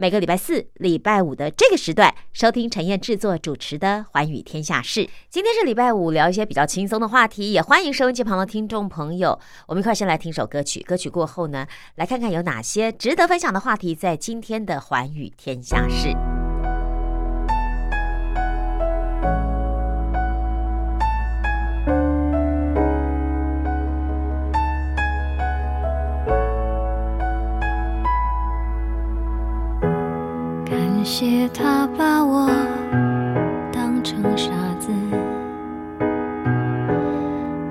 每个礼拜四、礼拜五的这个时段收听陈燕制作。主持的《寰宇天下事》，今天是礼拜五，聊一些比较轻松的话题，也欢迎收音机旁的听众朋友。我们一块先来听首歌曲，歌曲过后呢，来看看有哪些值得分享的话题，在今天的《寰宇天下事》。谢他把我当。成傻子，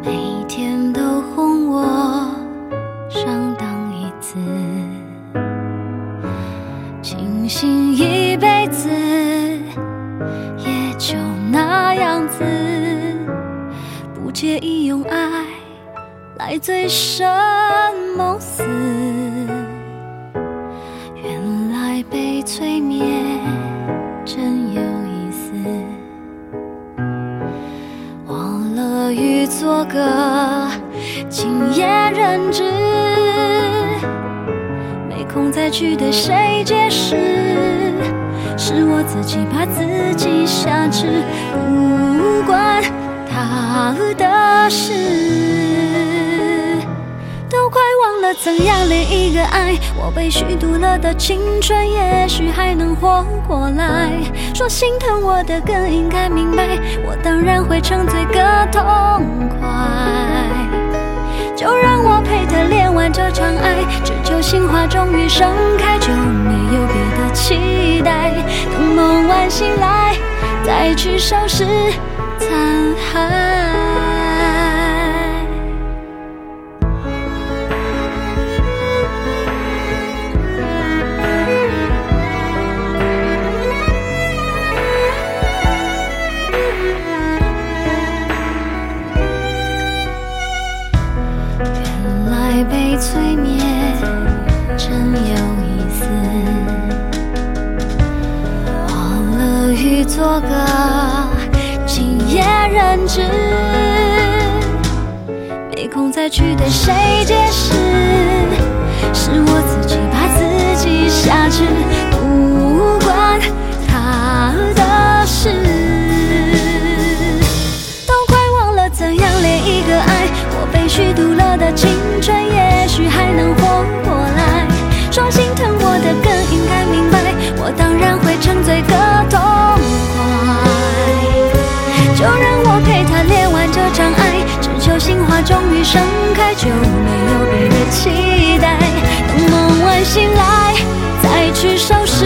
每天都哄我上当一次，庆幸一辈子也就那样子，不介意用爱来醉生梦死。个今夜人知，没空再去对谁解释，是我自己把自己挟持，不关他的事。快忘了怎样恋一个爱，我被虚度了的青春，也许还能活过来。说心疼我的更应该明白，我当然会沉醉个痛快。就让我陪他恋完这场爱，只求心花终于盛开，就没有别的期待。等梦完醒来，再去收拾残骸。做个今夜人质，没空再去对谁解释，是我自己把自己挟持，不关他的事，都快忘了怎样恋一个爱，我被虚度了的青春也。许还能活过来，说心疼我的更应该明白，我当然会沉醉个痛。就让我陪他练完这场爱，只求心花终于盛开，就没有别的期待。等梦完醒来，再去收拾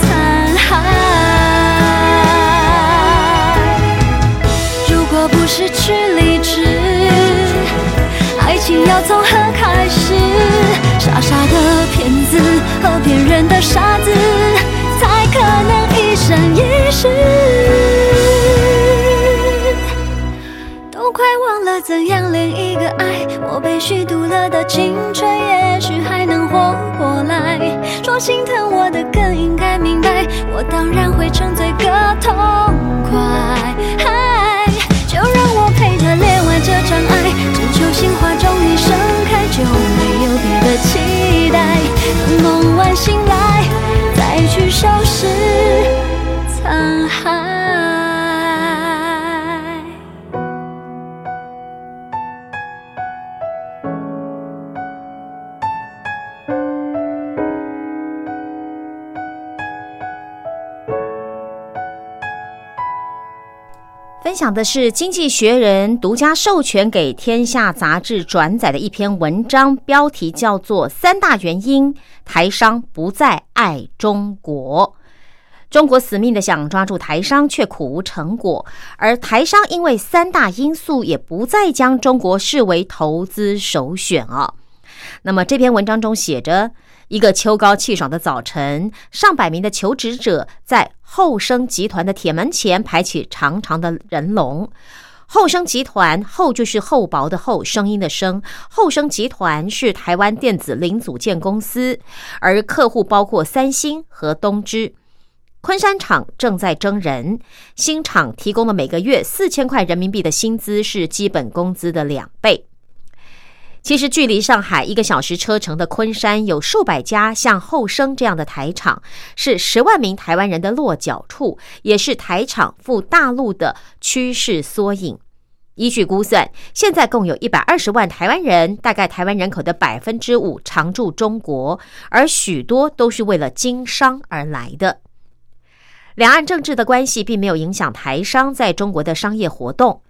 残骸。如果不失去理智，爱情要从何开始？傻傻的骗子和骗人的傻子，才可能一生一怎样恋一个爱，我被虚度了的青春，也许还能活过来。说心疼我的更应该明白，我当然会沉醉个痛快。嗨就让我陪他恋完这场爱，只求心花终于盛开，就没有别的期待。等梦完醒来，再去收拾残骸。享的是《经济学人》独家授权给《天下》杂志转载的一篇文章，标题叫做《三大原因台商不再爱中国》。中国死命的想抓住台商，却苦无成果；而台商因为三大因素，也不再将中国视为投资首选啊。那么这篇文章中写着。一个秋高气爽的早晨，上百名的求职者在后生集团的铁门前排起长长的人龙。后生集团后就是厚薄的厚，声音的声。后生集团是台湾电子零组件公司，而客户包括三星和东芝。昆山厂正在征人，新厂提供了每个月四千块人民币的薪资，是基本工资的两倍。其实，距离上海一个小时车程的昆山，有数百家像后生这样的台厂，是十万名台湾人的落脚处，也是台厂赴大陆的趋势缩影。依据估算，现在共有一百二十万台湾人，大概台湾人口的百分之五常驻中国，而许多都是为了经商而来的。两岸政治的关系并没有影响台商在中国的商业活动。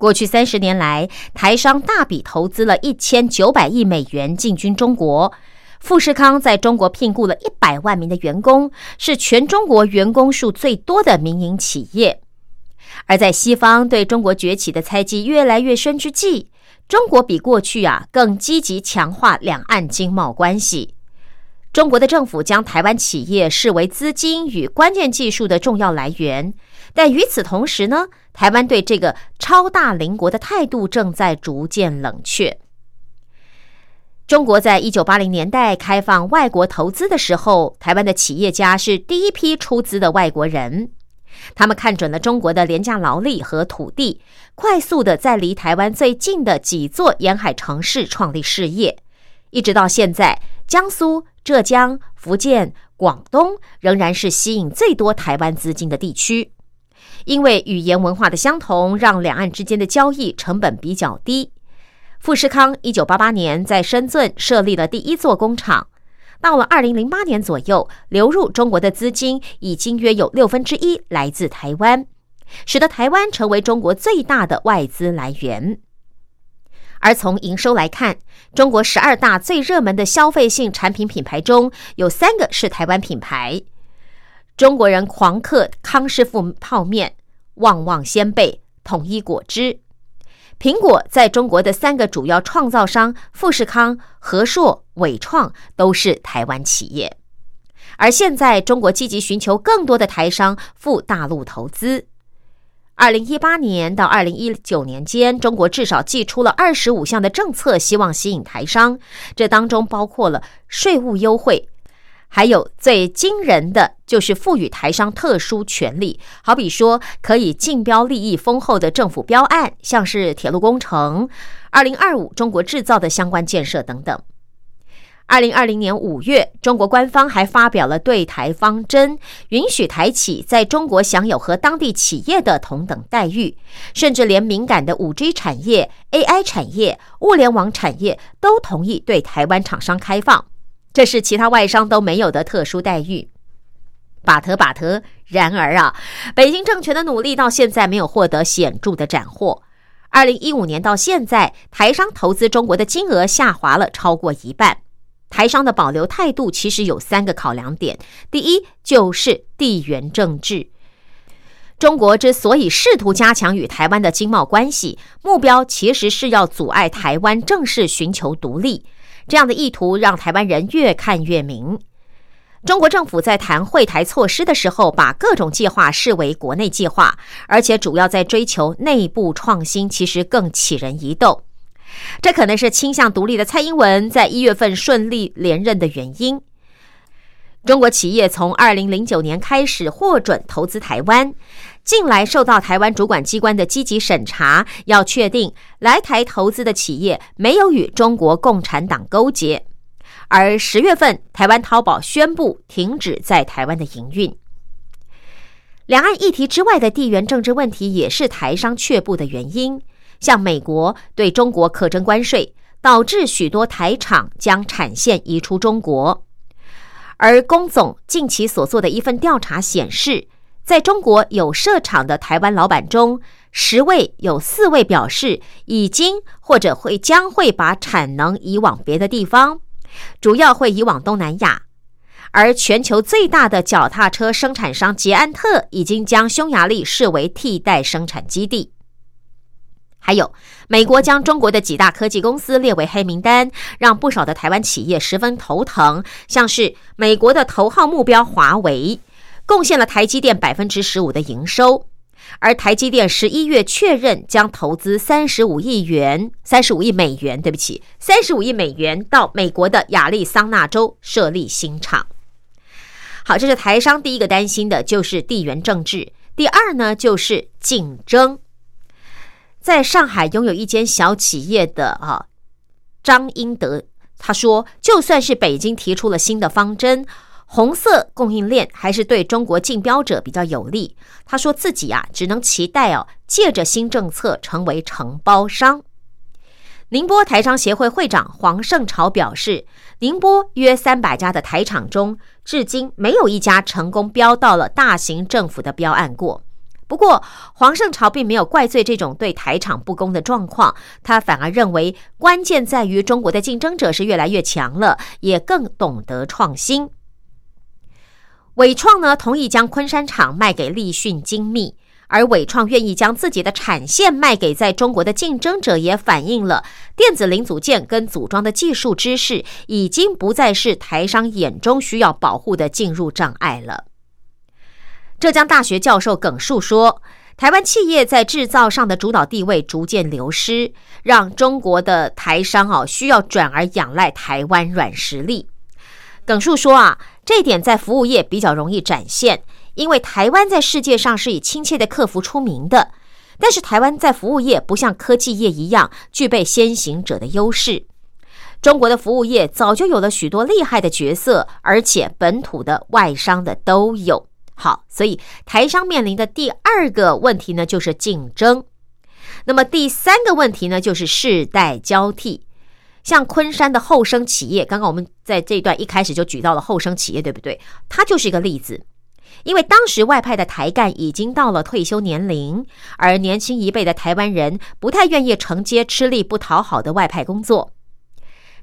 过去三十年来，台商大笔投资了一千九百亿美元进军中国。富士康在中国聘雇了一百万名的员工，是全中国员工数最多的民营企业。而在西方对中国崛起的猜忌越来越深之际，中国比过去啊更积极强化两岸经贸关系。中国的政府将台湾企业视为资金与关键技术的重要来源，但与此同时呢，台湾对这个超大邻国的态度正在逐渐冷却。中国在一九八零年代开放外国投资的时候，台湾的企业家是第一批出资的外国人，他们看准了中国的廉价劳力和土地，快速的在离台湾最近的几座沿海城市创立事业，一直到现在，江苏。浙江、福建、广东仍然是吸引最多台湾资金的地区，因为语言文化的相同，让两岸之间的交易成本比较低。富士康一九八八年在深圳设立了第一座工厂，到了二零零八年左右，流入中国的资金已经约有六分之一来自台湾，使得台湾成为中国最大的外资来源。而从营收来看，中国十二大最热门的消费性产品品牌中有三个是台湾品牌。中国人狂嗑康师傅泡面、旺旺仙贝、统一果汁。苹果在中国的三个主要创造商富士康、和硕、伟创都是台湾企业。而现在，中国积极寻求更多的台商赴大陆投资。二零一八年到二零一九年间，中国至少寄出了二十五项的政策，希望吸引台商。这当中包括了税务优惠，还有最惊人的就是赋予台商特殊权利，好比说可以竞标利益丰厚的政府标案，像是铁路工程、二零二五中国制造的相关建设等等。二零二零年五月，中国官方还发表了对台方针，允许台企在中国享有和当地企业的同等待遇，甚至连敏感的五 G 产业、AI 产业、物联网产业都同意对台湾厂商开放，这是其他外商都没有的特殊待遇。把特把特，然而啊，北京政权的努力到现在没有获得显著的斩获。二零一五年到现在，台商投资中国的金额下滑了超过一半。台商的保留态度其实有三个考量点：第一，就是地缘政治。中国之所以试图加强与台湾的经贸关系，目标其实是要阻碍台湾正式寻求独立。这样的意图让台湾人越看越明。中国政府在谈会台措施的时候，把各种计划视为国内计划，而且主要在追求内部创新，其实更起人疑窦。这可能是倾向独立的蔡英文在一月份顺利连任的原因。中国企业从二零零九年开始获准投资台湾，近来受到台湾主管机关的积极审查，要确定来台投资的企业没有与中国共产党勾结。而十月份，台湾淘宝宣布停止在台湾的营运。两岸议题之外的地缘政治问题，也是台商却步的原因。像美国对中国课征关税，导致许多台厂将产线移出中国。而龚总近期所做的一份调查显示，在中国有设厂的台湾老板中，十位有四位表示已经或者会将会把产能移往别的地方，主要会移往东南亚。而全球最大的脚踏车生产商捷安特已经将匈牙利视为替代生产基地。还有，美国将中国的几大科技公司列为黑名单，让不少的台湾企业十分头疼。像是美国的头号目标华为，贡献了台积电百分之十五的营收。而台积电十一月确认将投资三十五亿元，三十五亿美元，对不起，三十五亿美元到美国的亚利桑那州设立新厂。好，这是台商第一个担心的，就是地缘政治。第二呢，就是竞争。在上海拥有一间小企业的啊，张英德他说，就算是北京提出了新的方针，红色供应链还是对中国竞标者比较有利。他说自己啊，只能期待哦，借着新政策成为承包商。宁波台商协会会长黄胜朝表示，宁波约三百家的台厂中，至今没有一家成功标到了大型政府的标案过。不过，黄胜朝并没有怪罪这种对台厂不公的状况，他反而认为关键在于中国的竞争者是越来越强了，也更懂得创新。伟创呢，同意将昆山厂卖给立讯精密。而伟创愿意将自己的产线卖给在中国的竞争者，也反映了电子零组件跟组装的技术知识已经不再是台商眼中需要保护的进入障碍了。浙江大学教授耿树说：“台湾企业在制造上的主导地位逐渐流失，让中国的台商哦需要转而仰赖台湾软实力。”耿树说：“啊，这点在服务业比较容易展现。”因为台湾在世界上是以亲切的客服出名的，但是台湾在服务业不像科技业一样具备先行者的优势。中国的服务业早就有了许多厉害的角色，而且本土的、外商的都有。好，所以台商面临的第二个问题呢，就是竞争。那么第三个问题呢，就是世代交替。像昆山的后生企业，刚刚我们在这一段一开始就举到了后生企业，对不对？它就是一个例子。因为当时外派的台干已经到了退休年龄，而年轻一辈的台湾人不太愿意承接吃力不讨好的外派工作。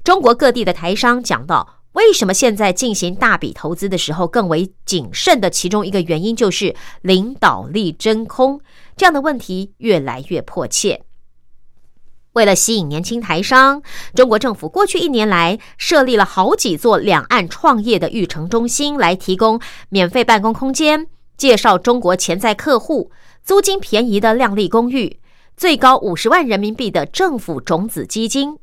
中国各地的台商讲到，为什么现在进行大笔投资的时候更为谨慎的其中一个原因就是领导力真空，这样的问题越来越迫切。为了吸引年轻台商，中国政府过去一年来设立了好几座两岸创业的育成中心，来提供免费办公空间，介绍中国潜在客户，租金便宜的靓丽公寓，最高五十万人民币的政府种子基金。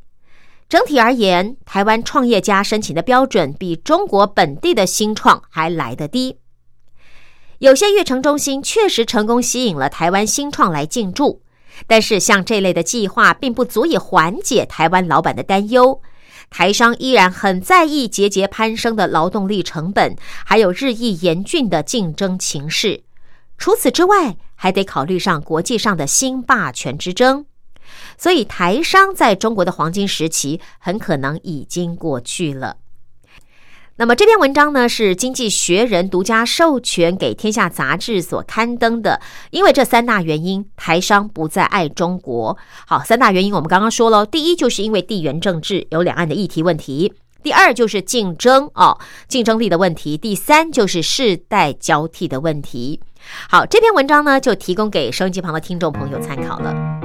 整体而言，台湾创业家申请的标准比中国本地的新创还来得低。有些育成中心确实成功吸引了台湾新创来进驻。但是，像这类的计划并不足以缓解台湾老板的担忧，台商依然很在意节节攀升的劳动力成本，还有日益严峻的竞争情势。除此之外，还得考虑上国际上的新霸权之争。所以，台商在中国的黄金时期很可能已经过去了。那么这篇文章呢，是《经济学人》独家授权给《天下》杂志所刊登的。因为这三大原因，台商不再爱中国。好，三大原因我们刚刚说了，第一就是因为地缘政治有两岸的议题问题；第二就是竞争哦，竞争力的问题；第三就是世代交替的问题。好，这篇文章呢，就提供给收音机旁的听众朋友参考了。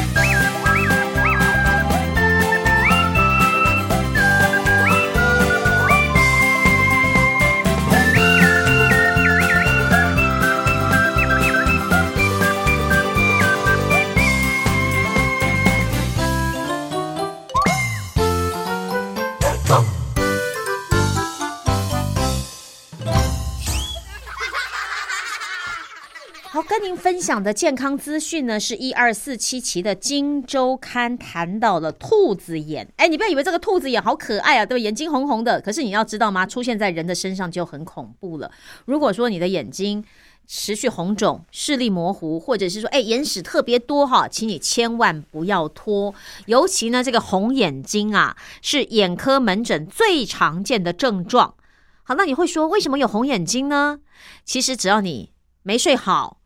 分享的健康资讯呢，是一二四七期的《金周刊》谈到了兔子眼。哎，你不要以为这个兔子眼好可爱啊，对吧？眼睛红红的，可是你要知道吗？出现在人的身上就很恐怖了。如果说你的眼睛持续红肿、视力模糊，或者是说哎眼屎特别多哈，请你千万不要拖。尤其呢，这个红眼睛啊，是眼科门诊最常见的症状。好，那你会说为什么有红眼睛呢？其实只要你没睡好。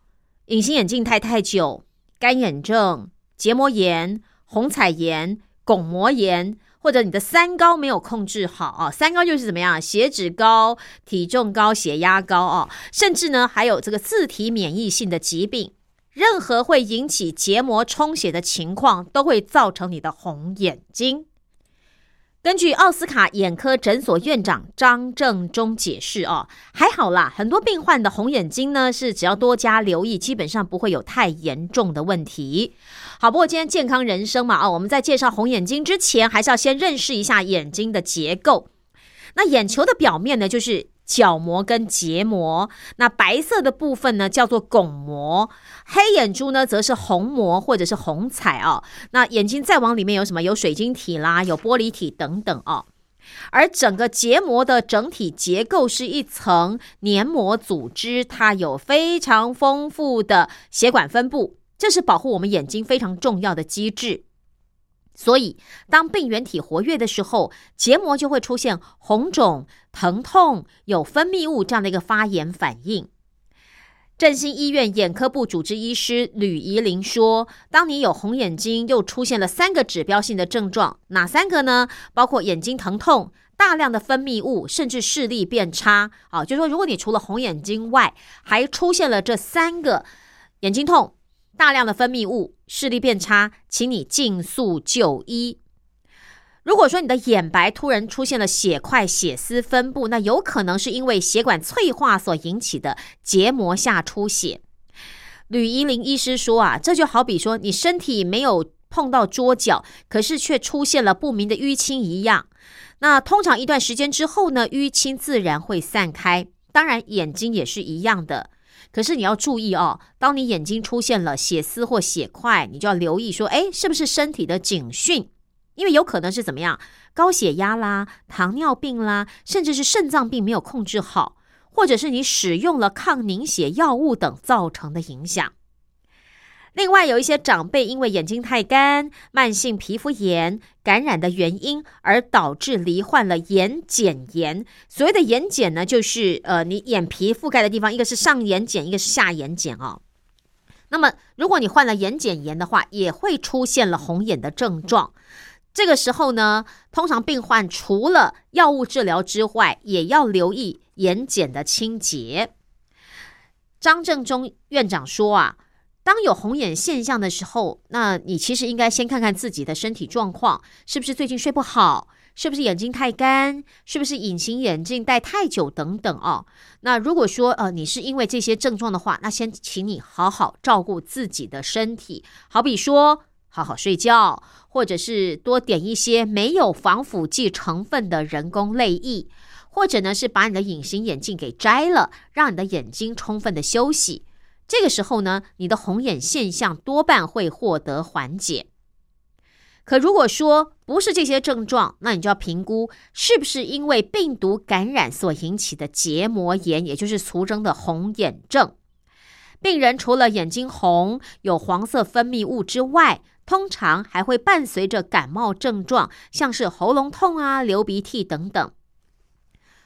隐形眼镜戴太久、干眼症、结膜炎、红彩炎、巩膜炎，或者你的三高没有控制好啊，三高就是怎么样？血脂高、体重高、血压高啊，甚至呢还有这个自体免疫性的疾病，任何会引起结膜充血的情况，都会造成你的红眼睛。根据奥斯卡眼科诊所院长张正中解释，哦，还好啦，很多病患的红眼睛呢，是只要多加留意，基本上不会有太严重的问题。好，不过今天健康人生嘛，哦，我们在介绍红眼睛之前，还是要先认识一下眼睛的结构。那眼球的表面呢，就是。角膜跟结膜，那白色的部分呢叫做巩膜，黑眼珠呢则是虹膜或者是虹彩哦。那眼睛再往里面有什么？有水晶体啦，有玻璃体等等哦。而整个结膜的整体结构是一层黏膜组织，它有非常丰富的血管分布，这是保护我们眼睛非常重要的机制。所以，当病原体活跃的时候，结膜就会出现红肿、疼痛、有分泌物这样的一个发炎反应。振兴医院眼科部主治医师吕怡玲说：“当你有红眼睛，又出现了三个指标性的症状，哪三个呢？包括眼睛疼痛、大量的分泌物，甚至视力变差。啊，就是说，如果你除了红眼睛外，还出现了这三个眼睛痛。”大量的分泌物，视力变差，请你尽速就医。如果说你的眼白突然出现了血块、血丝分布，那有可能是因为血管脆化所引起的结膜下出血。吕怡玲医师说啊，这就好比说你身体没有碰到桌角，可是却出现了不明的淤青一样。那通常一段时间之后呢，淤青自然会散开。当然，眼睛也是一样的。可是你要注意哦，当你眼睛出现了血丝或血块，你就要留意说，哎，是不是身体的警讯？因为有可能是怎么样，高血压啦、糖尿病啦，甚至是肾脏病没有控制好，或者是你使用了抗凝血药物等造成的影响。另外，有一些长辈因为眼睛太干、慢性皮肤炎感染的原因，而导致罹患了眼睑炎。所谓的眼睑呢，就是呃，你眼皮覆盖的地方，一个是上眼睑，一个是下眼睑哦。那么，如果你患了眼睑炎的话，也会出现了红眼的症状。这个时候呢，通常病患除了药物治疗之外，也要留意眼睑的清洁。张正中院长说啊。当有红眼现象的时候，那你其实应该先看看自己的身体状况，是不是最近睡不好，是不是眼睛太干，是不是隐形眼镜戴太久等等哦。那如果说呃你是因为这些症状的话，那先请你好好照顾自己的身体，好比说好好睡觉，或者是多点一些没有防腐剂成分的人工泪液，或者呢是把你的隐形眼镜给摘了，让你的眼睛充分的休息。这个时候呢，你的红眼现象多半会获得缓解。可如果说不是这些症状，那你就要评估是不是因为病毒感染所引起的结膜炎，也就是俗称的红眼症。病人除了眼睛红、有黄色分泌物之外，通常还会伴随着感冒症状，像是喉咙痛啊、流鼻涕等等。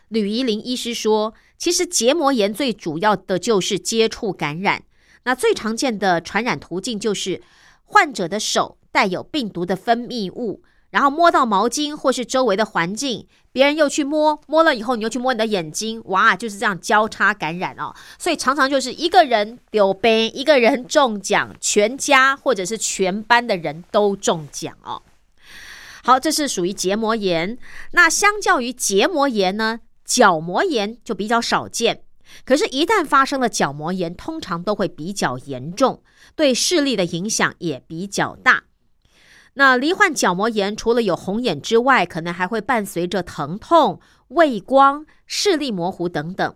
吕怡玲医师说，其实结膜炎最主要的就是接触感染。那最常见的传染途径就是患者的手带有病毒的分泌物，然后摸到毛巾或是周围的环境，别人又去摸，摸了以后你又去摸你的眼睛，哇，就是这样交叉感染哦。所以常常就是一个人丢杯，一个人中奖，全家或者是全班的人都中奖哦。好，这是属于结膜炎。那相较于结膜炎呢？角膜炎就比较少见，可是，一旦发生了角膜炎，通常都会比较严重，对视力的影响也比较大。那罹患角膜炎，除了有红眼之外，可能还会伴随着疼痛、畏光、视力模糊等等。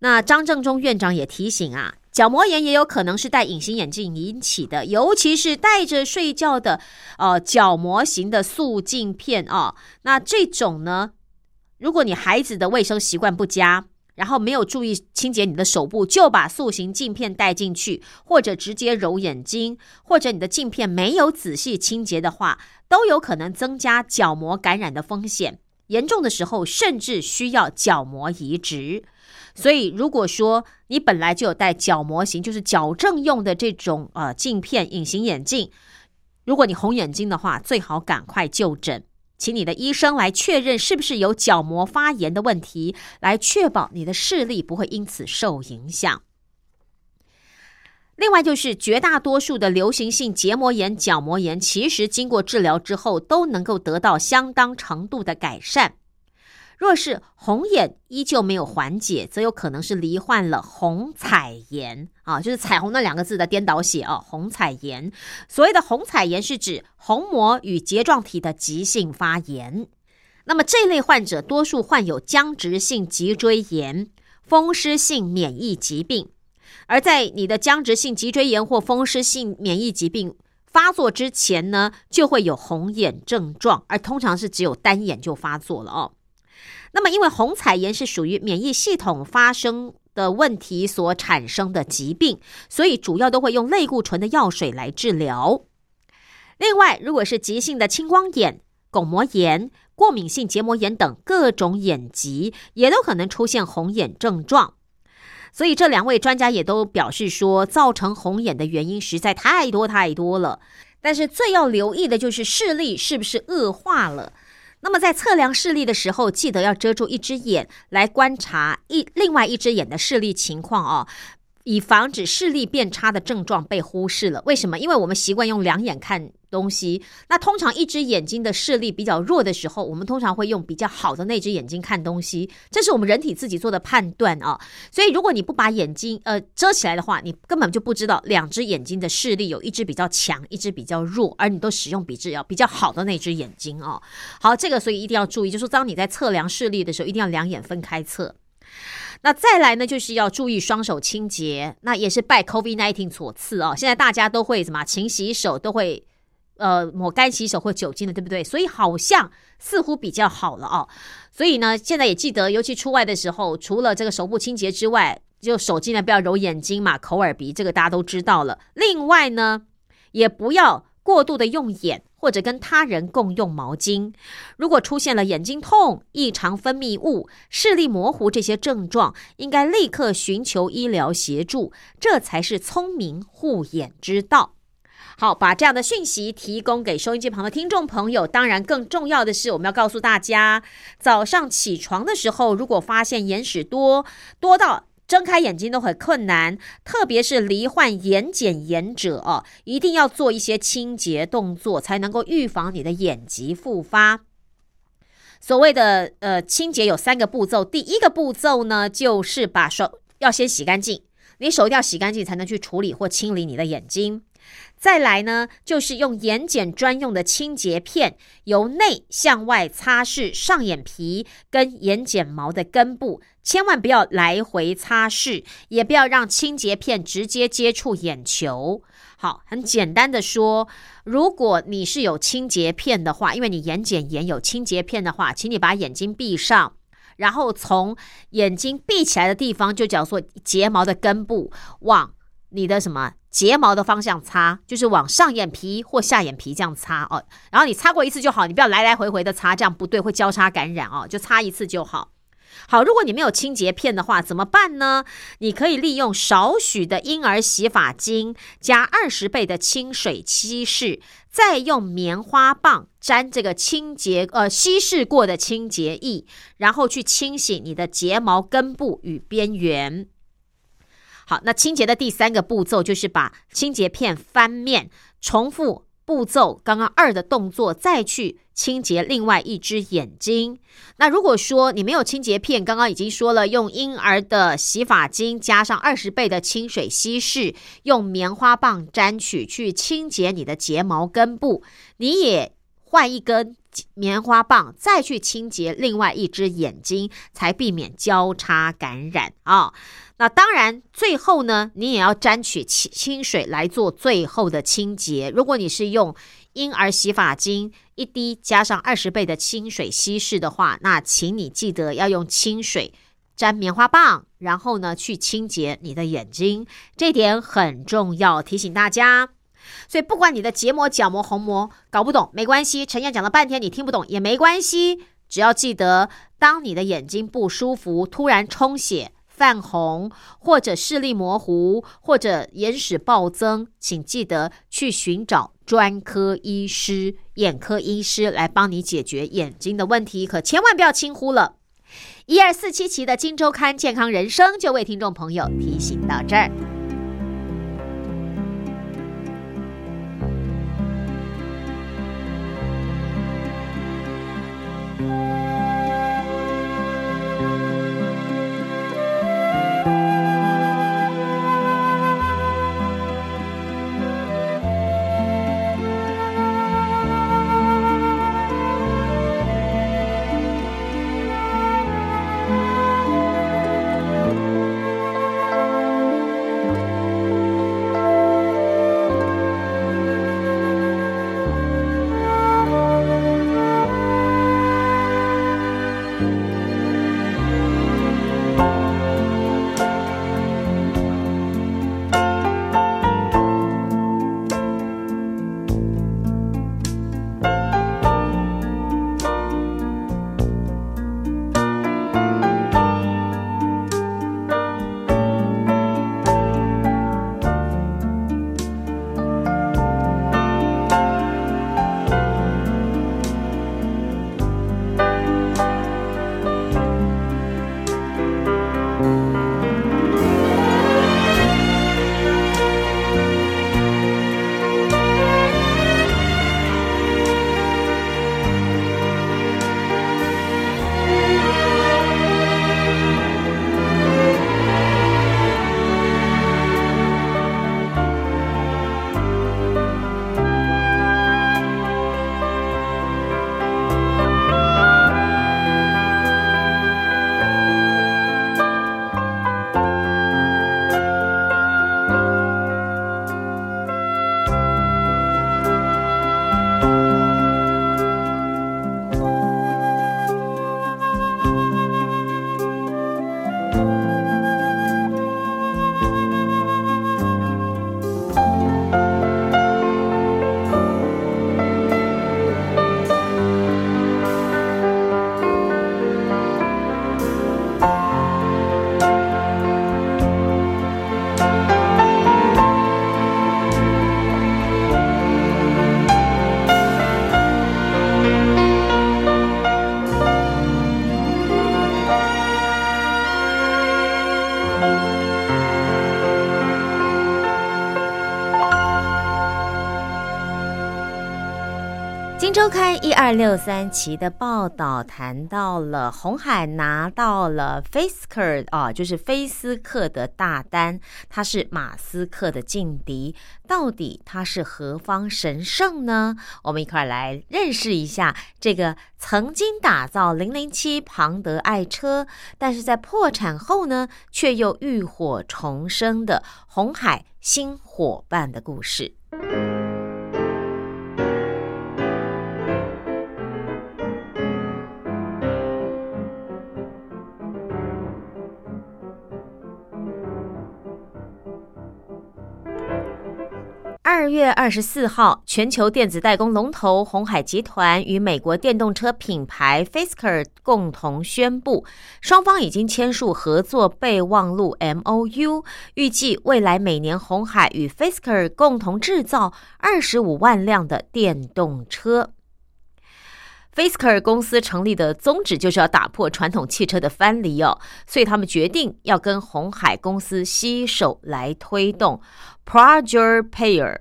那张正中院长也提醒啊，角膜炎也有可能是戴隐形眼镜引起的，尤其是戴着睡觉的呃角膜型的塑镜片啊，那这种呢？如果你孩子的卫生习惯不佳，然后没有注意清洁你的手部，就把塑形镜片带进去，或者直接揉眼睛，或者你的镜片没有仔细清洁的话，都有可能增加角膜感染的风险。严重的时候，甚至需要角膜移植。所以，如果说你本来就有戴角膜型，就是矫正用的这种呃镜片隐形眼镜，如果你红眼睛的话，最好赶快就诊。请你的医生来确认是不是有角膜发炎的问题，来确保你的视力不会因此受影响。另外，就是绝大多数的流行性结膜炎、角膜炎，其实经过治疗之后都能够得到相当程度的改善。若是红眼依旧没有缓解，则有可能是罹患了红彩炎啊，就是彩虹那两个字的颠倒写哦。红彩炎，所谓的红彩炎是指虹膜与睫状体的急性发炎。那么这类患者多数患有僵直性脊椎炎、风湿性免疫疾病，而在你的僵直性脊椎炎或风湿性免疫疾病发作之前呢，就会有红眼症状，而通常是只有单眼就发作了哦。那么，因为红彩炎是属于免疫系统发生的问题所产生的疾病，所以主要都会用类固醇的药水来治疗。另外，如果是急性的青光眼、巩膜炎、过敏性结膜炎等各种眼疾，也都可能出现红眼症状。所以，这两位专家也都表示说，造成红眼的原因实在太多太多了。但是，最要留意的就是视力是不是恶化了。那么在测量视力的时候，记得要遮住一只眼来观察一另外一只眼的视力情况哦。以防止视力变差的症状被忽视了。为什么？因为我们习惯用两眼看东西。那通常一只眼睛的视力比较弱的时候，我们通常会用比较好的那只眼睛看东西。这是我们人体自己做的判断啊。所以如果你不把眼睛呃遮起来的话，你根本就不知道两只眼睛的视力有一只比较强，一只比较弱，而你都使用比较比较好的那只眼睛哦。好，这个所以一定要注意，就是当你在测量视力的时候，一定要两眼分开测。那再来呢，就是要注意双手清洁，那也是拜 COVID-19 所赐哦。现在大家都会什么勤洗手，都会呃抹干洗手或酒精的，对不对？所以好像似乎比较好了哦。所以呢，现在也记得，尤其出外的时候，除了这个手部清洁之外，就手尽量不要揉眼睛嘛、口、耳、鼻，这个大家都知道了。另外呢，也不要过度的用眼。或者跟他人共用毛巾，如果出现了眼睛痛、异常分泌物、视力模糊这些症状，应该立刻寻求医疗协助，这才是聪明护眼之道。好，把这样的讯息提供给收音机旁的听众朋友。当然，更重要的是，我们要告诉大家，早上起床的时候，如果发现眼屎多多到。睁开眼睛都很困难，特别是罹患眼睑炎者哦，一定要做一些清洁动作，才能够预防你的眼疾复发。所谓的呃清洁有三个步骤，第一个步骤呢，就是把手要先洗干净，你手一定要洗干净，才能去处理或清理你的眼睛。再来呢，就是用眼睑专用的清洁片，由内向外擦拭上眼皮跟眼睑毛的根部，千万不要来回擦拭，也不要让清洁片直接接触眼球。好，很简单的说，如果你是有清洁片的话，因为你眼睑炎有清洁片的话，请你把眼睛闭上，然后从眼睛闭起来的地方，就叫做睫毛的根部往你的什么？睫毛的方向擦，就是往上眼皮或下眼皮这样擦哦。然后你擦过一次就好，你不要来来回回的擦，这样不对，会交叉感染哦。就擦一次就好。好，如果你没有清洁片的话，怎么办呢？你可以利用少许的婴儿洗发精，加二十倍的清水稀释，再用棉花棒沾这个清洁呃稀释过的清洁液，然后去清洗你的睫毛根部与边缘。好，那清洁的第三个步骤就是把清洁片翻面，重复。步骤刚刚二的动作，再去清洁另外一只眼睛。那如果说你没有清洁片，刚刚已经说了，用婴儿的洗发精加上二十倍的清水稀释，用棉花棒沾取去清洁你的睫毛根部。你也换一根棉花棒，再去清洁另外一只眼睛，才避免交叉感染啊。那当然，最后呢，你也要沾取清清水来做最后的清洁。如果你是用婴儿洗发精一滴加上二十倍的清水稀释的话，那请你记得要用清水沾棉花棒，然后呢去清洁你的眼睛，这点很重要，提醒大家。所以不管你的结膜、角膜、虹膜搞不懂没关系，陈燕讲了半天你听不懂也没关系，只要记得，当你的眼睛不舒服，突然充血。泛红或者视力模糊或者眼屎暴增，请记得去寻找专科医师、眼科医师来帮你解决眼睛的问题，可千万不要轻忽了。一二四七期的《金周刊健康人生》就为听众朋友提醒到这儿。二六三期的报道谈到了红海拿到了 Fisker 啊，就是菲斯克的大单，他是马斯克的劲敌，到底他是何方神圣呢？我们一块来认识一下这个曾经打造零零七庞德爱车，但是在破产后呢，却又浴火重生的红海新伙伴的故事。二月二十四号，全球电子代工龙头红海集团与美国电动车品牌 Fisker 共同宣布，双方已经签署合作备忘录 （MOU），预计未来每年红海与 Fisker 共同制造二十五万辆的电动车。Fisker 公司成立的宗旨就是要打破传统汽车的藩篱哦，所以他们决定要跟红海公司携手来推动 Project Pair。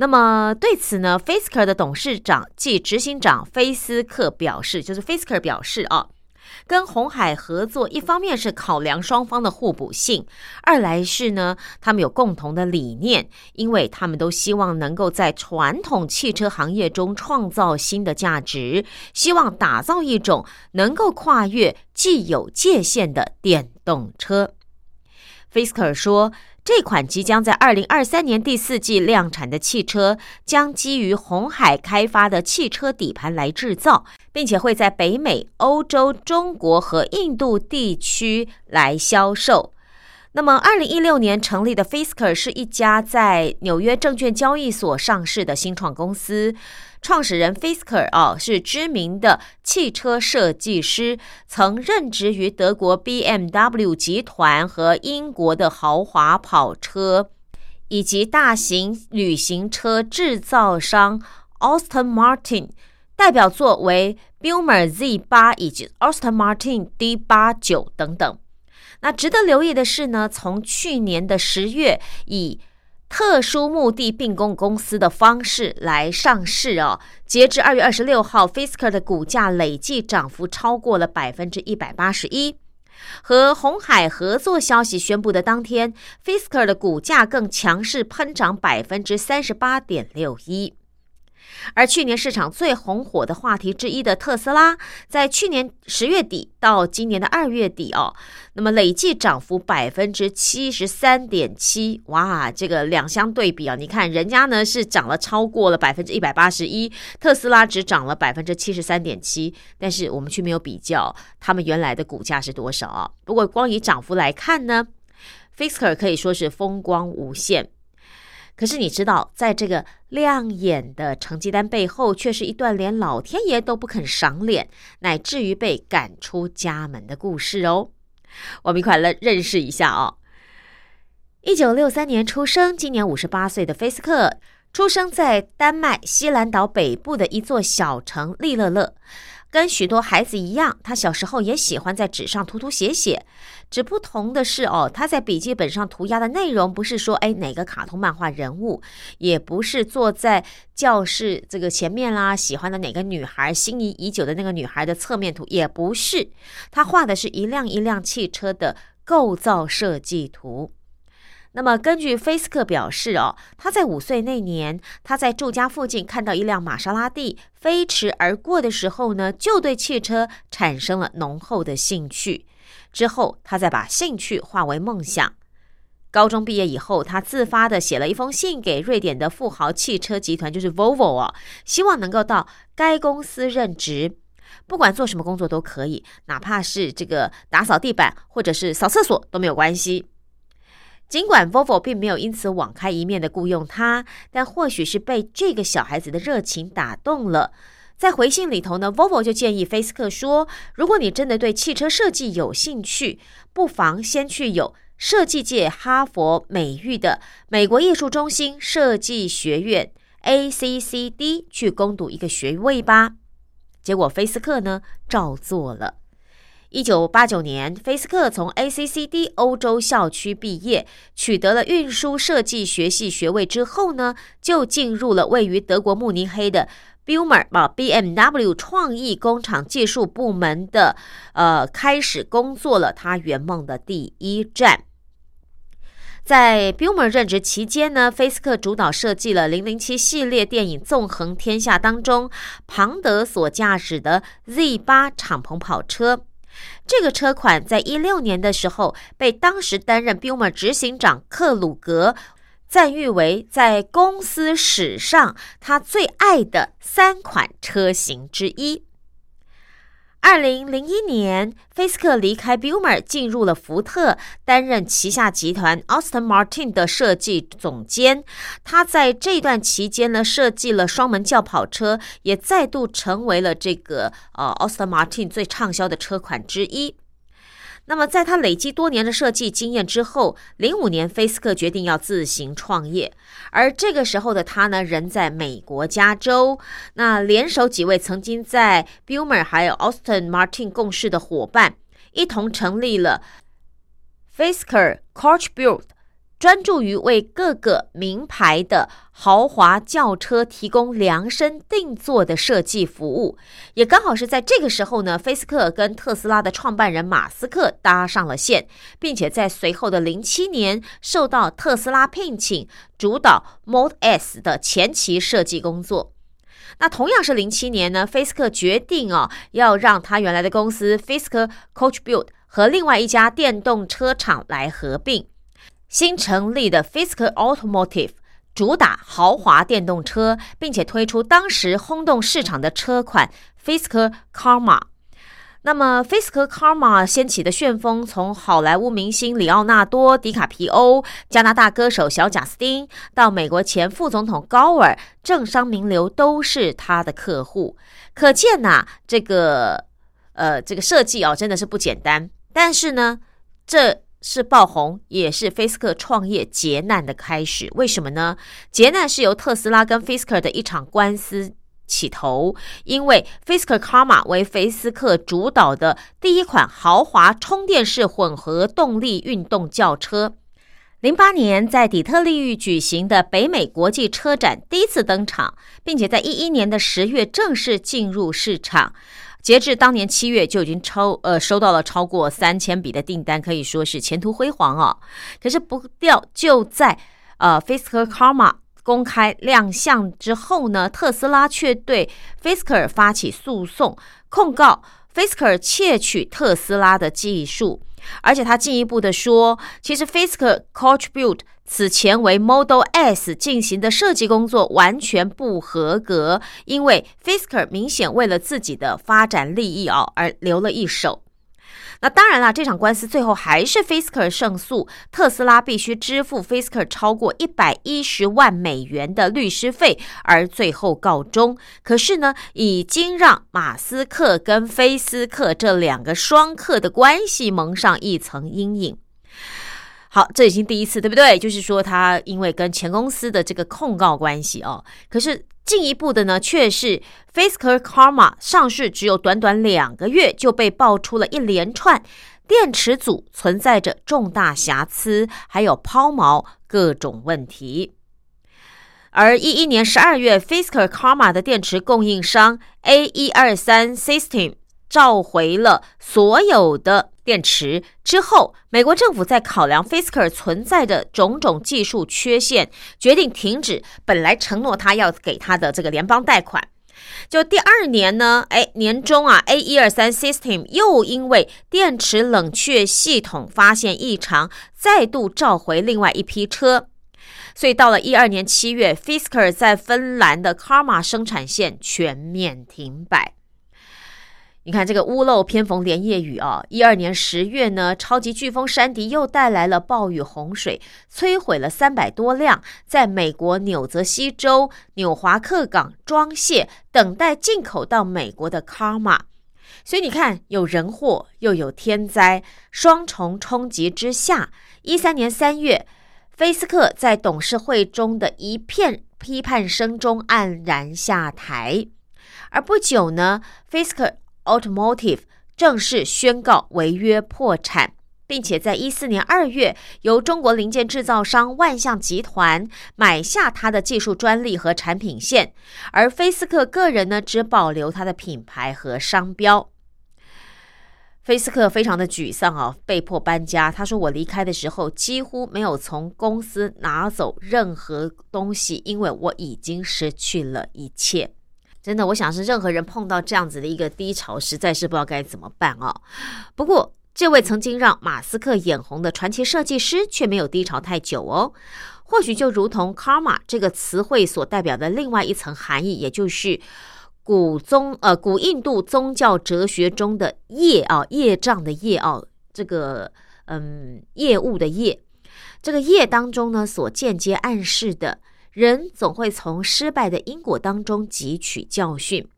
那么对此呢，Fisker 的董事长暨执行长菲斯克表示，就是 Fisker 表示啊。跟红海合作，一方面是考量双方的互补性，二来是呢，他们有共同的理念，因为他们都希望能够在传统汽车行业中创造新的价值，希望打造一种能够跨越既有界限的电动车。菲斯克尔说。这款即将在二零二三年第四季量产的汽车，将基于红海开发的汽车底盘来制造，并且会在北美、欧洲、中国和印度地区来销售。那么，二零一六年成立的 Fisker 是一家在纽约证券交易所上市的新创公司。创始人 Fisker 啊，是知名的汽车设计师，曾任职于德国 BMW 集团和英国的豪华跑车以及大型旅行车制造商 Austin Martin，代表作为 Bummer Z 八以及 Austin Martin D 八九等等。那值得留意的是呢，从去年的十月以特殊目的并购公司的方式来上市哦。截至二月二十六号，Fisker 的股价累计涨幅超过了百分之一百八十一。和红海合作消息宣布的当天，Fisker 的股价更强势喷涨百分之三十八点六一。而去年市场最红火的话题之一的特斯拉，在去年十月底到今年的二月底哦，那么累计涨幅百分之七十三点七，哇，这个两相对比啊，你看人家呢是涨了超过了百分之一百八十一，特斯拉只涨了百分之七十三点七，但是我们却没有比较他们原来的股价是多少啊。不过光以涨幅来看呢，Fisker 可以说是风光无限。可是你知道，在这个亮眼的成绩单背后，却是一段连老天爷都不肯赏脸，乃至于被赶出家门的故事哦。我们一块来认识一下哦。一九六三年出生，今年五十八岁的菲斯克，出生在丹麦西兰岛北部的一座小城利勒勒。跟许多孩子一样，他小时候也喜欢在纸上涂涂写写。只不同的是，哦，他在笔记本上涂鸦的内容不是说，哎，哪个卡通漫画人物，也不是坐在教室这个前面啦，喜欢的哪个女孩，心仪已久的那个女孩的侧面图，也不是。他画的是一辆一辆汽车的构造设计图。那么，根据菲斯克表示，哦，他在五岁那年，他在住家附近看到一辆玛莎拉蒂飞驰而过的时候呢，就对汽车产生了浓厚的兴趣。之后，他再把兴趣化为梦想。高中毕业以后，他自发的写了一封信给瑞典的富豪汽车集团，就是 Volvo 哦，希望能够到该公司任职，不管做什么工作都可以，哪怕是这个打扫地板或者是扫厕所都没有关系。尽管 Volvo 并没有因此网开一面的雇佣他，但或许是被这个小孩子的热情打动了。在回信里头呢，Volvo 就建议菲斯克说：“如果你真的对汽车设计有兴趣，不妨先去有设计界哈佛美誉的美国艺术中心设计学院 （ACCD） 去攻读一个学位吧。”结果菲斯克呢照做了。一九八九年，菲斯克从 ACCD 欧洲校区毕业，取得了运输设计学系学位之后呢，就进入了位于德国慕尼黑的 Bumer 啊 BMW 创意工厂技术部门的，呃，开始工作了他圆梦的第一站。在 Bummer 任职期间呢，菲斯克主导设计了零零七系列电影《纵横天下》当中庞德所驾驶的 Z 八敞篷跑车。这个车款在一六年的时候，被当时担任 Bummer 执行长克鲁格赞誉为在公司史上他最爱的三款车型之一。二零零一年，菲斯克离开 Bummer，进入了福特，担任旗下集团 Austin Martin 的设计总监。他在这段期间呢，设计了双门轿跑车，也再度成为了这个呃 Austin Martin 最畅销的车款之一。那么，在他累积多年的设计经验之后，零五年，菲斯克决定要自行创业。而这个时候的他呢，人在美国加州。那联手几位曾经在 Bummer 还有 Austin Martin 共事的伙伴，一同成立了 Fisker Coach Build。专注于为各个名牌的豪华轿车提供量身定做的设计服务，也刚好是在这个时候呢，菲斯克跟特斯拉的创办人马斯克搭上了线，并且在随后的零七年受到特斯拉聘请，主导 Model S 的前期设计工作。那同样是零七年呢，菲斯克决定啊，要让他原来的公司 Fisk Coach Build 和另外一家电动车厂来合并。新成立的 Fisk Automotive 主打豪华电动车，并且推出当时轰动市场的车款 Fisker Karma。那么，Fisker Karma 掀起的旋风，从好莱坞明星里奥纳多·迪卡皮欧、加拿大歌手小贾斯汀，到美国前副总统高尔，政商名流都是他的客户。可见呐，这个呃，这个设计哦，真的是不简单。但是呢，这。是爆红，也是菲斯克创业劫难的开始。为什么呢？劫难是由特斯拉跟菲斯克的一场官司起头。因为菲斯克 Karma 为菲斯克主导的第一款豪华充电式混合动力运动轿车，零八年在底特律举行的北美国际车展第一次登场，并且在一一年的十月正式进入市场。截至当年七月，就已经超呃收到了超过三千笔的订单，可以说是前途辉煌哦。可是不料就在呃 Fisker Karma 公开亮相之后呢，特斯拉却对 Fisker 发起诉讼，控告 Fisker 窃取特斯拉的技术，而且他进一步的说，其实 Fisker Contribute。此前为 Model S 进行的设计工作完全不合格，因为 Fisker 明显为了自己的发展利益哦而留了一手。那当然了，这场官司最后还是 Fisker 胜诉，特斯拉必须支付 Fisker 超过一百一十万美元的律师费，而最后告终。可是呢，已经让马斯克跟菲斯克这两个双克的关系蒙上一层阴影。好，这已经第一次，对不对？就是说，他因为跟前公司的这个控告关系哦，可是进一步的呢，却是 Fisker Karma 上市只有短短两个月，就被爆出了一连串电池组存在着重大瑕疵，还有抛锚各种问题。而一一年十二月，Fisker Karma 的电池供应商 A 一二三 System 召回了所有的。电池之后，美国政府在考量 Fisker 存在的种种技术缺陷，决定停止本来承诺他要给他的这个联邦贷款。就第二年呢，哎，年中啊，A 一二三 System 又因为电池冷却系统发现异常，再度召回另外一批车。所以到了一二年七月，Fisker 在芬兰的 Karma 生产线全面停摆。你看这个屋漏偏逢连夜雨啊！一二年十月呢，超级飓风山迪又带来了暴雨洪水，摧毁了三百多辆在美国纽泽西州纽华克港装卸、等待进口到美国的 Karma。所以你看，有人祸又有天灾，双重冲击之下，一三年三月，菲斯克在董事会中的一片批判声中黯然下台。而不久呢，菲斯克。Automotive 正式宣告违约破产，并且在一四年二月，由中国零件制造商万象集团买下它的技术专利和产品线，而菲斯克个人呢，只保留它的品牌和商标。菲斯克非常的沮丧啊，被迫搬家。他说：“我离开的时候几乎没有从公司拿走任何东西，因为我已经失去了一切。”真的，我想是任何人碰到这样子的一个低潮，实在是不知道该怎么办啊。不过，这位曾经让马斯克眼红的传奇设计师却没有低潮太久哦。或许就如同 “karma” 这个词汇所代表的另外一层含义，也就是古宗呃古印度宗教哲学中的业啊业障的业啊这个嗯业务的业，这个业当中呢所间接暗示的人总会从失败的因果当中汲取教训。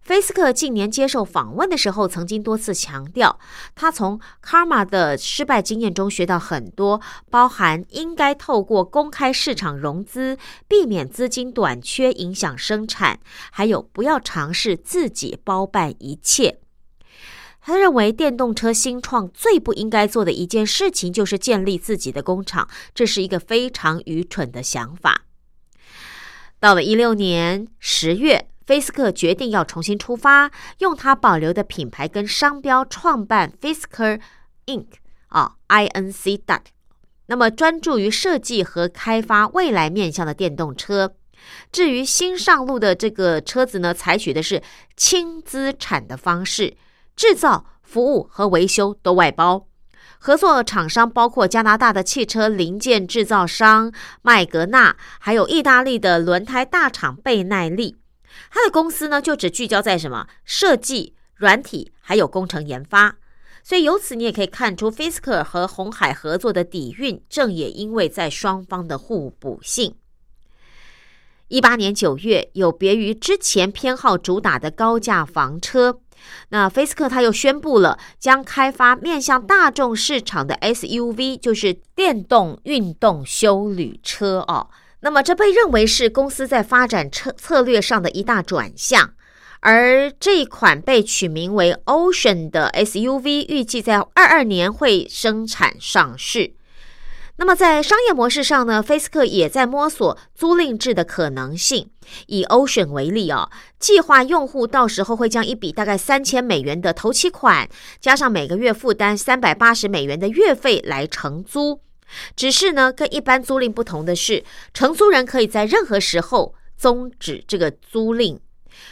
菲斯克近年接受访问的时候，曾经多次强调，他从 Karma 的失败经验中学到很多，包含应该透过公开市场融资，避免资金短缺影响生产，还有不要尝试自己包办一切。他认为，电动车新创最不应该做的一件事情就是建立自己的工厂，这是一个非常愚蠢的想法。到了一六年十月。菲斯克决定要重新出发，用他保留的品牌跟商标创办 Fisker Inc. 啊，I N C. dot，那么专注于设计和开发未来面向的电动车。至于新上路的这个车子呢，采取的是轻资产的方式，制造、服务和维修都外包。合作厂商包括加拿大的汽车零件制造商麦格纳，还有意大利的轮胎大厂贝耐利。他的公司呢，就只聚焦在什么设计、软体，还有工程研发。所以由此你也可以看出，Fisker 和红海合作的底蕴，正也因为在双方的互补性。一八年九月，有别于之前偏好主打的高价房车，那 Fisker 他又宣布了将开发面向大众市场的 SUV，就是电动运动休旅车哦。那么，这被认为是公司在发展策策略上的一大转向，而这一款被取名为 Ocean 的 SUV，预计在二二年会生产上市。那么，在商业模式上呢，菲斯克也在摸索租赁制的可能性。以 Ocean 为例哦，计划用户到时候会将一笔大概三千美元的头期款，加上每个月负担三百八十美元的月费来承租。只是呢，跟一般租赁不同的是，承租人可以在任何时候终止这个租赁。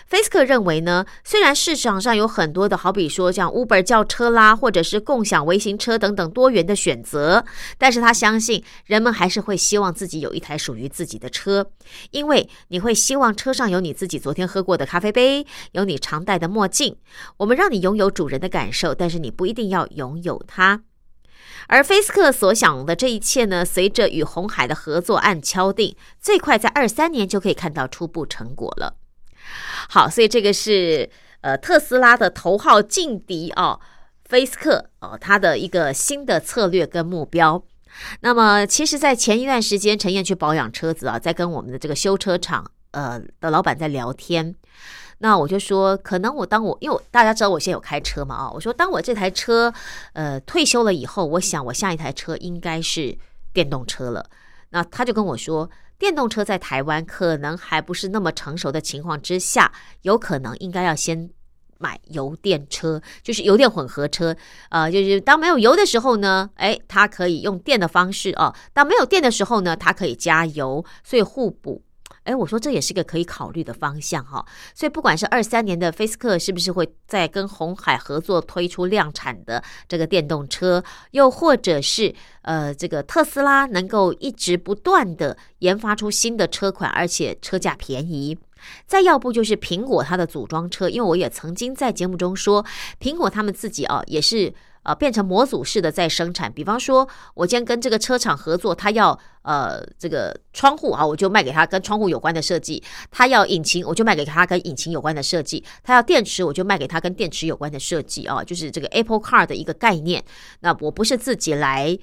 菲斯克认为呢，虽然市场上有很多的好比说像 Uber 叫车啦，或者是共享微型车等等多元的选择，但是他相信人们还是会希望自己有一台属于自己的车，因为你会希望车上有你自己昨天喝过的咖啡杯，有你常戴的墨镜。我们让你拥有主人的感受，但是你不一定要拥有它。而菲斯克所想的这一切呢，随着与红海的合作案敲定，最快在二三年就可以看到初步成果了。好，所以这个是呃特斯拉的头号劲敌哦，菲斯克哦，他的一个新的策略跟目标。那么，其实，在前一段时间，陈燕去保养车子啊，在跟我们的这个修车厂呃的老板在聊天。那我就说，可能我当我因为大家知道我现在有开车嘛啊，我说当我这台车呃退休了以后，我想我下一台车应该是电动车了。那他就跟我说，电动车在台湾可能还不是那么成熟的情况之下，有可能应该要先买油电车，就是油电混合车。呃，就是当没有油的时候呢，哎，它可以用电的方式哦；当没有电的时候呢，它可以加油，所以互补。哎，我说这也是个可以考虑的方向哈，所以不管是二三年的菲斯克是不是会再跟红海合作推出量产的这个电动车，又或者是呃这个特斯拉能够一直不断的研发出新的车款，而且车价便宜，再要不就是苹果它的组装车，因为我也曾经在节目中说，苹果他们自己啊也是。啊，变成模组式的在生产。比方说，我今天跟这个车厂合作，他要呃这个窗户啊，我就卖给他跟窗户有关的设计；他要引擎，我就卖给他跟引擎有关的设计；他要电池，我就卖给他跟电池有关的设计啊，就是这个 Apple Car 的一个概念。那我不是自己来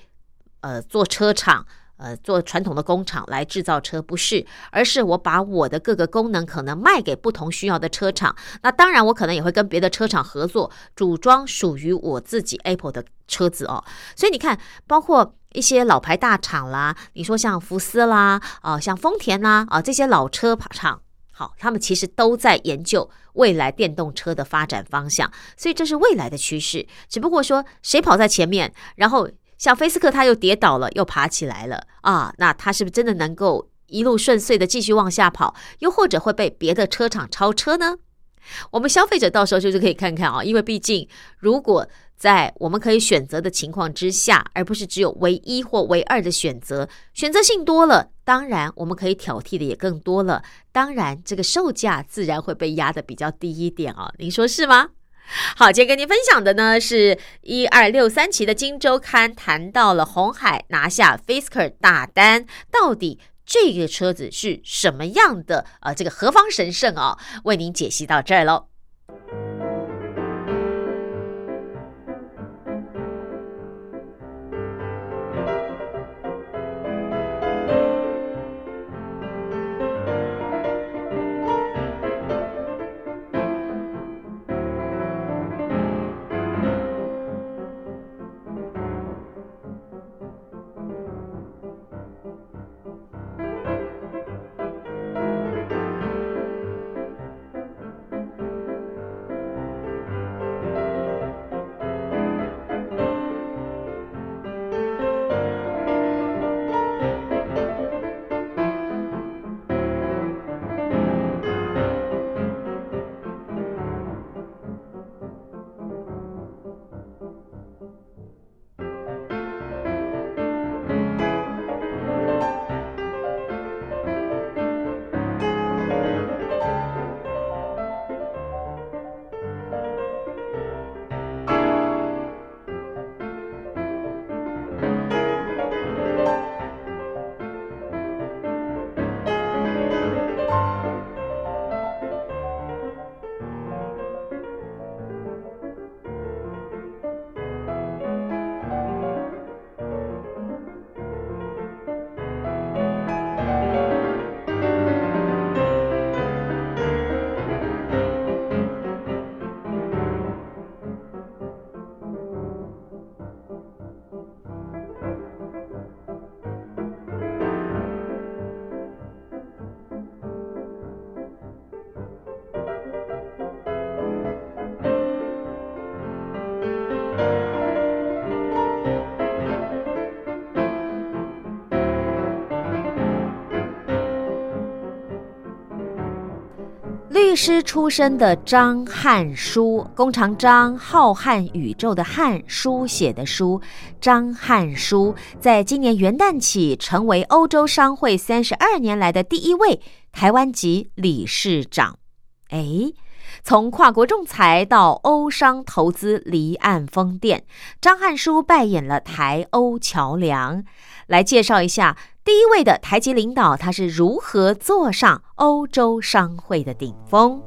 呃做车厂。呃，做传统的工厂来制造车不是，而是我把我的各个功能可能卖给不同需要的车厂。那当然，我可能也会跟别的车厂合作组装属于我自己 Apple 的车子哦。所以你看，包括一些老牌大厂啦，你说像福斯啦，啊，像丰田啦，啊，这些老车厂，好，他们其实都在研究未来电动车的发展方向。所以这是未来的趋势，只不过说谁跑在前面，然后。像菲斯克他又跌倒了，又爬起来了啊！那他是不是真的能够一路顺遂的继续往下跑？又或者会被别的车厂超车呢？我们消费者到时候就是可以看看啊，因为毕竟如果在我们可以选择的情况之下，而不是只有唯一或唯二的选择，选择性多了，当然我们可以挑剔的也更多了，当然这个售价自然会被压的比较低一点哦，您说是吗？好，今天跟您分享的呢是一二六三期的《金周刊》谈到了红海拿下 Fisker 大单，到底这个车子是什么样的？呃，这个何方神圣啊？为您解析到这儿喽。师出身的张汉书，工长张，浩瀚宇宙的汉，书写的书，张汉书，在今年元旦起，成为欧洲商会三十二年来的第一位台湾籍理事长。哎，从跨国仲裁到欧商投资离岸风电，张汉书扮演了台欧桥梁。来介绍一下。第一位的台籍领导，他是如何坐上欧洲商会的顶峰？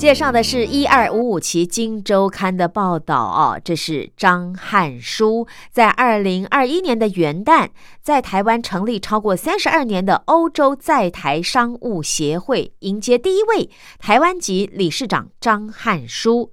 介绍的是一二五五期《金周刊》的报道哦，这是张汉书在二零二一年的元旦，在台湾成立超过三十二年的欧洲在台商务协会，迎接第一位台湾籍理事长张汉书。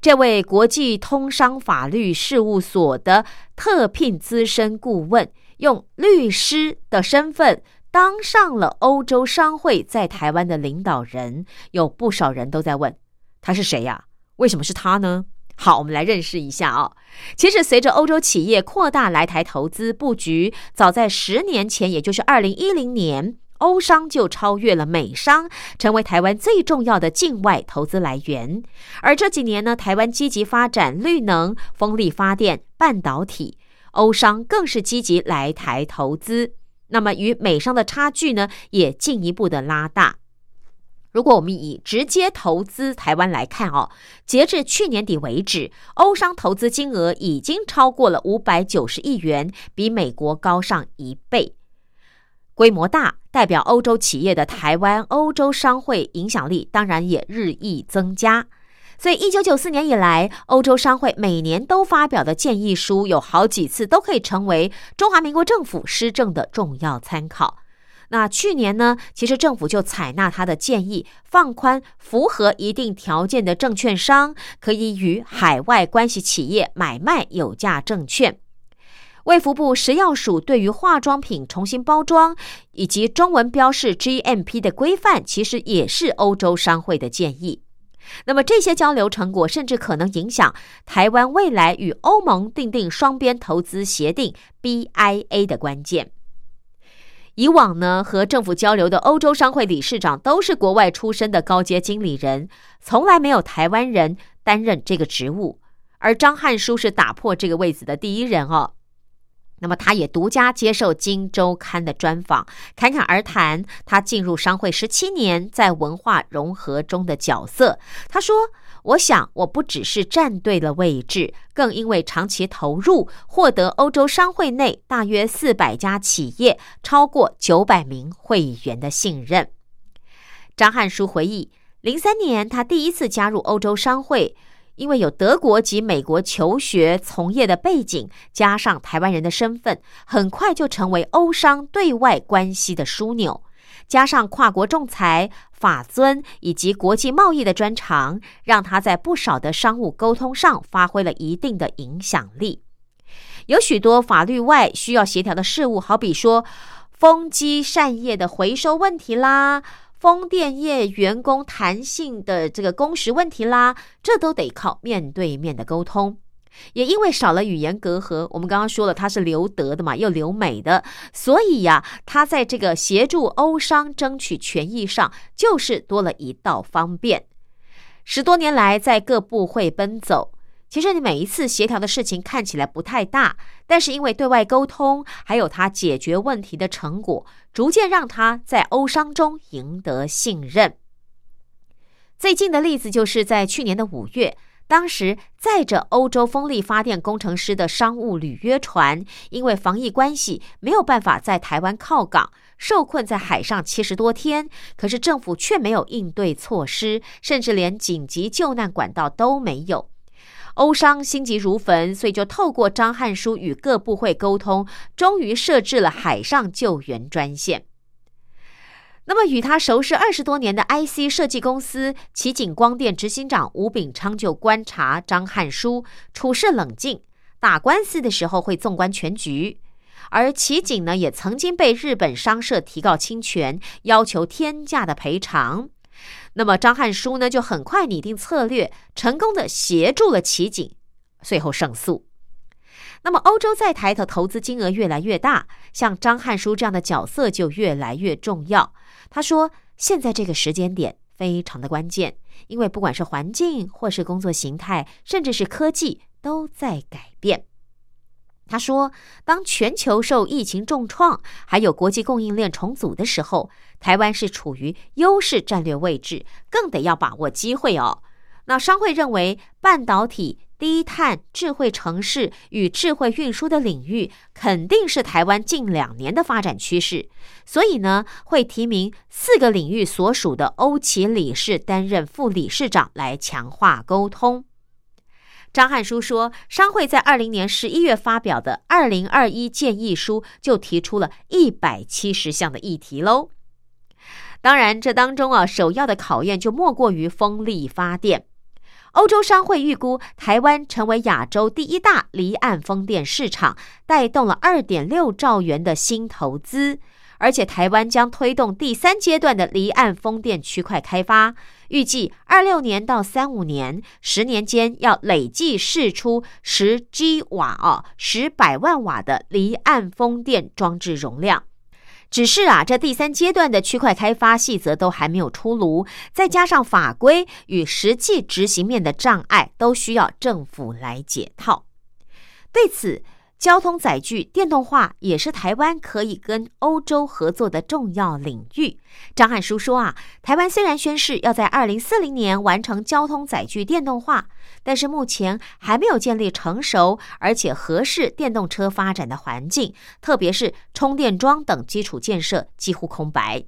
这位国际通商法律事务所的特聘资深顾问，用律师的身份。当上了欧洲商会在台湾的领导人，有不少人都在问他是谁呀？为什么是他呢？好，我们来认识一下啊。其实，随着欧洲企业扩大来台投资布局，早在十年前，也就是二零一零年，欧商就超越了美商，成为台湾最重要的境外投资来源。而这几年呢，台湾积极发展绿能、风力发电、半导体，欧商更是积极来台投资。那么与美商的差距呢，也进一步的拉大。如果我们以直接投资台湾来看哦，截至去年底为止，欧商投资金额已经超过了五百九十亿元，比美国高上一倍。规模大，代表欧洲企业的台湾欧洲商会影响力当然也日益增加。所以，一九九四年以来，欧洲商会每年都发表的建议书有好几次都可以成为中华民国政府施政的重要参考。那去年呢，其实政府就采纳他的建议，放宽符合一定条件的证券商可以与海外关系企业买卖有价证券。卫福部食药署对于化妆品重新包装以及中文标示 GMP 的规范，其实也是欧洲商会的建议。那么这些交流成果，甚至可能影响台湾未来与欧盟订定双边投资协定 BIA 的关键。以往呢，和政府交流的欧洲商会理事长都是国外出身的高阶经理人，从来没有台湾人担任这个职务。而张汉书是打破这个位子的第一人哦。那么，他也独家接受《金周刊》的专访，侃侃而谈他进入商会十七年，在文化融合中的角色。他说：“我想，我不只是站对了位置，更因为长期投入，获得欧洲商会内大约四百家企业、超过九百名会员的信任。”张汉书回忆，零三年他第一次加入欧洲商会。因为有德国及美国求学从业的背景，加上台湾人的身份，很快就成为欧商对外关系的枢纽。加上跨国仲裁、法尊以及国际贸易的专长，让他在不少的商务沟通上发挥了一定的影响力。有许多法律外需要协调的事务，好比说风机扇叶的回收问题啦。风电业员工弹性的这个工时问题啦，这都得靠面对面的沟通。也因为少了语言隔阂，我们刚刚说了他是留德的嘛，又留美的，所以呀，他在这个协助欧商争取权益上，就是多了一道方便。十多年来，在各部会奔走。其实你每一次协调的事情看起来不太大，但是因为对外沟通，还有他解决问题的成果，逐渐让他在欧商中赢得信任。最近的例子就是在去年的五月，当时载着欧洲风力发电工程师的商务履约船，因为防疫关系没有办法在台湾靠港，受困在海上七十多天。可是政府却没有应对措施，甚至连紧急救难管道都没有。欧商心急如焚，所以就透过张汉书与各部会沟通，终于设置了海上救援专线。那么，与他熟识二十多年的 IC 设计公司奇景光电执行长吴炳昌就观察张汉书处事冷静，打官司的时候会纵观全局。而奇景呢，也曾经被日本商社提告侵权，要求天价的赔偿。那么张汉书呢，就很快拟定策略，成功的协助了奇景，最后胜诉。那么欧洲在台的投资金额越来越大，像张汉书这样的角色就越来越重要。他说，现在这个时间点非常的关键，因为不管是环境，或是工作形态，甚至是科技，都在改变。他说：“当全球受疫情重创，还有国际供应链重组的时候，台湾是处于优势战略位置，更得要把握机会哦。”那商会认为，半导体、低碳、智慧城市与智慧运输的领域，肯定是台湾近两年的发展趋势，所以呢，会提名四个领域所属的欧企理事担任副理事长，来强化沟通。张汉书说，商会在二零年十一月发表的二零二一建议书就提出了一百七十项的议题喽。当然，这当中啊，首要的考验就莫过于风力发电。欧洲商会预估，台湾成为亚洲第一大离岸风电市场，带动了二点六兆元的新投资。而且，台湾将推动第三阶段的离岸风电区块开发，预计二六年到三五年十年间要累计试出十 G 瓦哦，十百万瓦的离岸风电装置容量。只是啊，这第三阶段的区块开发细则都还没有出炉，再加上法规与实际执行面的障碍，都需要政府来解套。对此。交通载具电动化也是台湾可以跟欧洲合作的重要领域。张汉书说啊，台湾虽然宣誓要在二零四零年完成交通载具电动化，但是目前还没有建立成熟而且合适电动车发展的环境，特别是充电桩等基础建设几乎空白。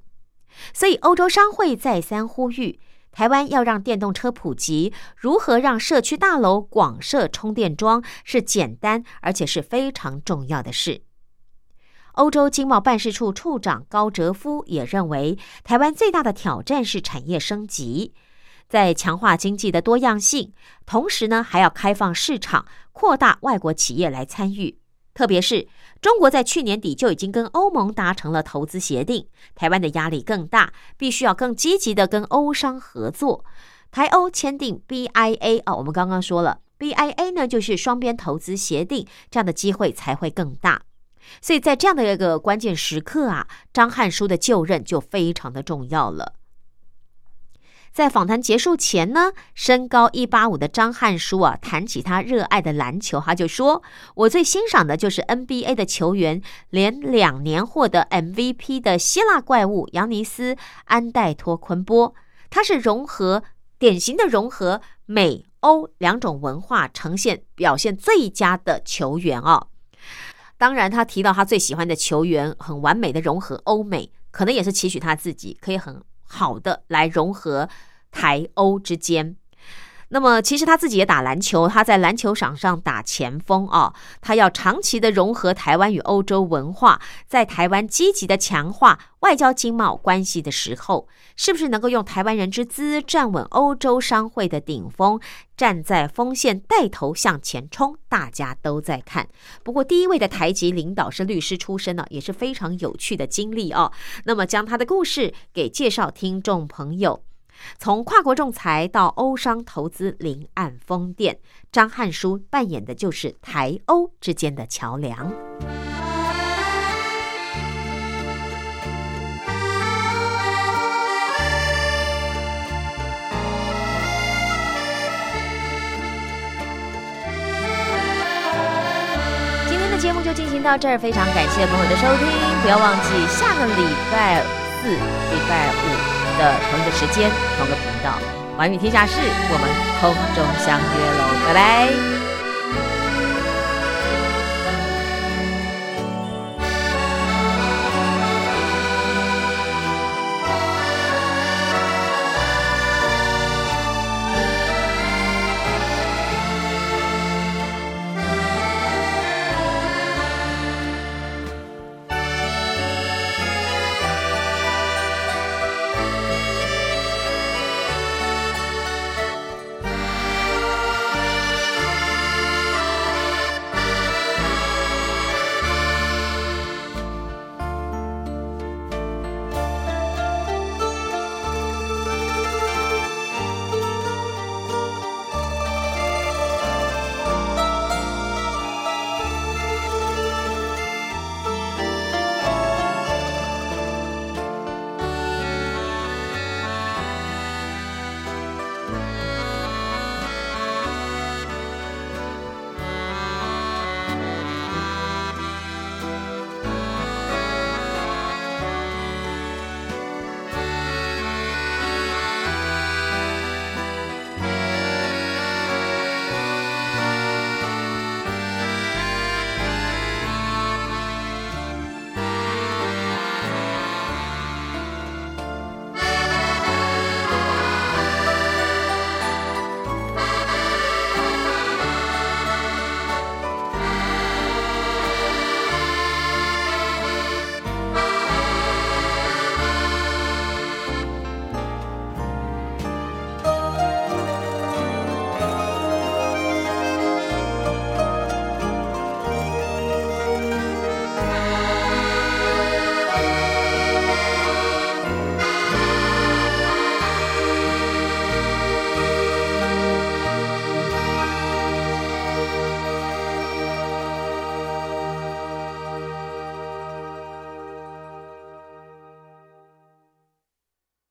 所以欧洲商会再三呼吁。台湾要让电动车普及，如何让社区大楼广设充电桩是简单而且是非常重要的事。欧洲经贸办事处处长高哲夫也认为，台湾最大的挑战是产业升级，在强化经济的多样性，同时呢还要开放市场，扩大外国企业来参与。特别是中国在去年底就已经跟欧盟达成了投资协定，台湾的压力更大，必须要更积极的跟欧商合作。台欧签订 BIA 啊，我们刚刚说了，BIA 呢就是双边投资协定，这样的机会才会更大。所以在这样的一个关键时刻啊，张汉书的就任就非常的重要了。在访谈结束前呢，身高一八五的张汉书啊，谈起他热爱的篮球，他就说：“我最欣赏的就是 NBA 的球员，连两年获得 MVP 的希腊怪物扬尼斯安代托昆波，他是融合典型的融合美欧两种文化，呈现表现最佳的球员哦。当然，他提到他最喜欢的球员，很完美的融合欧美，可能也是期许他自己可以很。”好的，来融合台欧之间。那么，其实他自己也打篮球，他在篮球场上打前锋啊。他要长期的融合台湾与欧洲文化，在台湾积极的强化外交经贸关系的时候，是不是能够用台湾人之姿站稳欧洲商会的顶峰，站在锋线带头向前冲？大家都在看。不过，第一位的台籍领导是律师出身呢，也是非常有趣的经历哦。那么，将他的故事给介绍听众朋友。从跨国仲裁到欧商投资临岸风电，张汉书扮演的就是台欧之间的桥梁。今天的节目就进行到这儿，非常感谢朋友的收听，不要忘记下个礼拜四、礼拜五。的同一个时间，同一个频道，寰宇天下事，我们空中相约喽，拜拜。